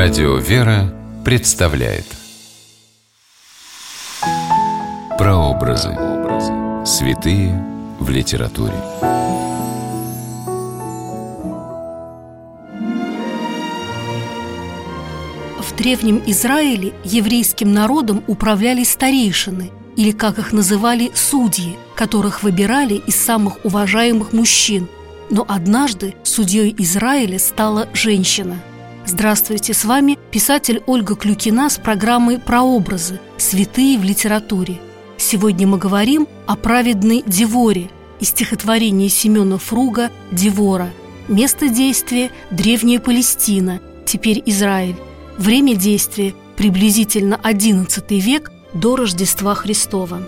Радио «Вера» представляет Прообразы. Святые в литературе. В Древнем Израиле еврейским народом управляли старейшины, или, как их называли, судьи, которых выбирали из самых уважаемых мужчин. Но однажды судьей Израиля стала женщина. Здравствуйте, с вами писатель Ольга Клюкина с программой «Прообразы. Святые в литературе». Сегодня мы говорим о праведной Деворе из стихотворения Семена Фруга «Девора». Место действия – Древняя Палестина, теперь Израиль. Время действия – приблизительно XI век до Рождества Христова.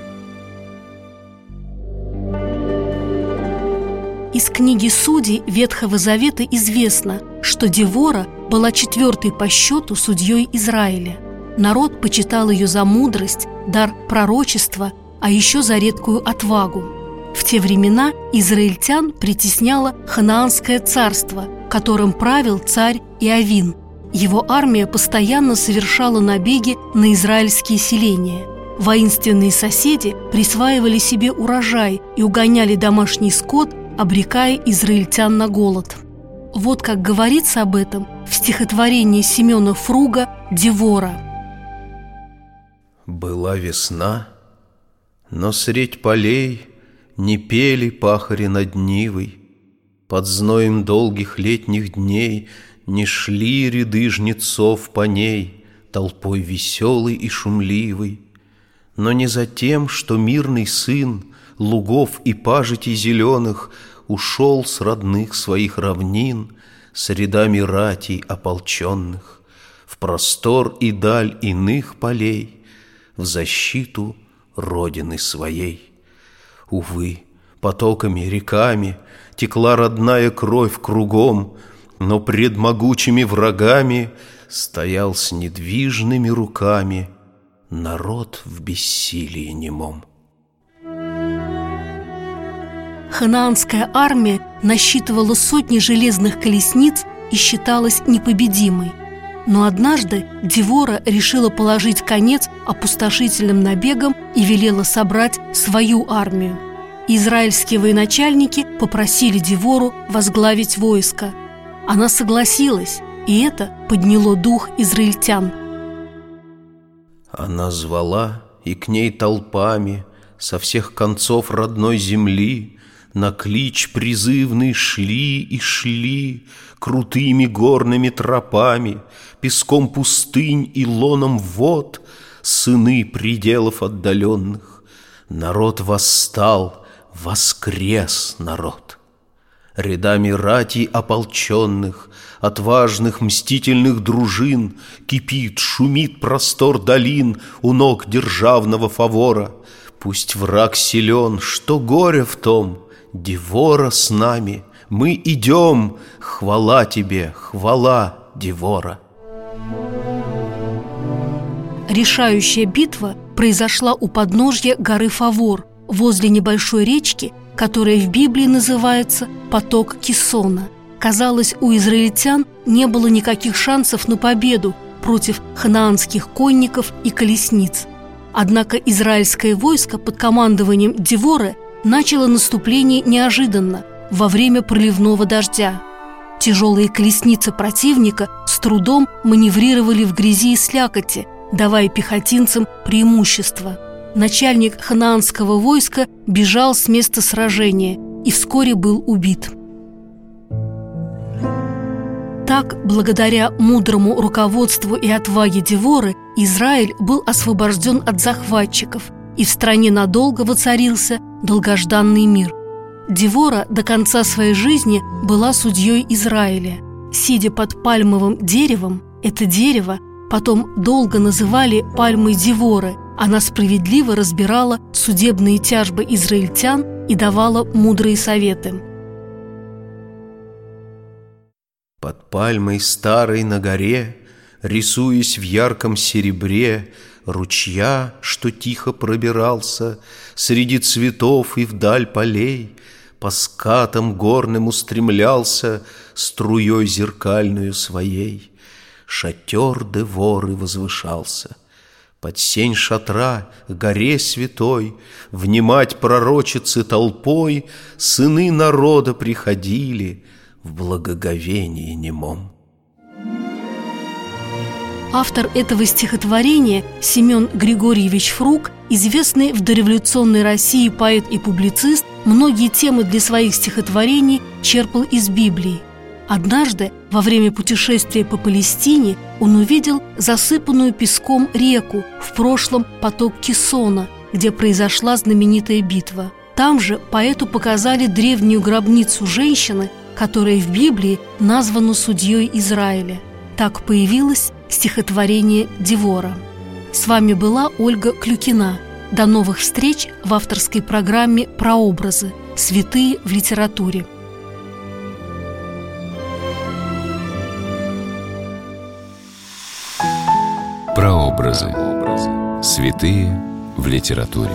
Из книги Судей Ветхого Завета известно, что Девора была четвертой по счету судьей Израиля. Народ почитал ее за мудрость, дар пророчества, а еще за редкую отвагу. В те времена израильтян притесняло ханаанское царство, которым правил царь Иовин. Его армия постоянно совершала набеги на израильские селения. Воинственные соседи присваивали себе урожай и угоняли домашний скот обрекая израильтян на голод. Вот как говорится об этом в стихотворении Семена Фруга «Девора». Была весна, но средь полей Не пели пахари над Нивой, Под зноем долгих летних дней Не шли ряды жнецов по ней Толпой веселой и шумливой. Но не за тем, что мирный сын Лугов и пажитей зеленых Ушел с родных своих равнин, С рядами ратей ополченных, В простор и даль иных полей, В защиту родины своей. Увы, потоками, реками Текла родная кровь кругом, Но пред могучими врагами Стоял с недвижными руками Народ в бессилии немом. Ханаанская армия насчитывала сотни железных колесниц и считалась непобедимой. Но однажды Девора решила положить конец опустошительным набегам и велела собрать свою армию. Израильские военачальники попросили Девору возглавить войско. Она согласилась, и это подняло дух израильтян. Она звала, и к ней толпами со всех концов родной земли на клич призывный шли и шли Крутыми горными тропами, Песком пустынь и лоном вод Сыны пределов отдаленных. Народ восстал, воскрес народ. Рядами рати ополченных, Отважных мстительных дружин Кипит, шумит простор долин У ног державного фавора. Пусть враг силен, что горе в том — Девора с нами, мы идем, хвала тебе, хвала, Девора. Решающая битва произошла у подножья горы Фавор, возле небольшой речки, которая в Библии называется «поток Кисона». Казалось, у израильтян не было никаких шансов на победу против ханаанских конников и колесниц. Однако израильское войско под командованием Девора начало наступление неожиданно, во время проливного дождя. Тяжелые колесницы противника с трудом маневрировали в грязи и слякоти, давая пехотинцам преимущество. Начальник ханаанского войска бежал с места сражения и вскоре был убит. Так, благодаря мудрому руководству и отваге Деворы, Израиль был освобожден от захватчиков, и в стране надолго воцарился долгожданный мир. Девора до конца своей жизни была судьей Израиля. Сидя под пальмовым деревом, это дерево потом долго называли пальмой Деворы. Она справедливо разбирала судебные тяжбы израильтян и давала мудрые советы. Под пальмой старой на горе, Рисуясь в ярком серебре, Ручья, что тихо пробирался Среди цветов и вдаль полей, По скатам горным устремлялся Струей зеркальную своей. шатер Деворы возвышался. Под сень шатра, горе святой, Внимать пророчицы толпой Сыны народа приходили В благоговении немом. Автор этого стихотворения Семен Григорьевич Фрук, известный в дореволюционной России поэт и публицист, многие темы для своих стихотворений черпал из Библии. Однажды, во время путешествия по Палестине, он увидел засыпанную песком реку, в прошлом поток Кисона, где произошла знаменитая битва. Там же поэту показали древнюю гробницу женщины, которая в Библии названа судьей Израиля. Так появилась стихотворение Девора. С вами была Ольга Клюкина. До новых встреч в авторской программе «Прообразы. Святые в литературе». Прообразы. Святые в литературе.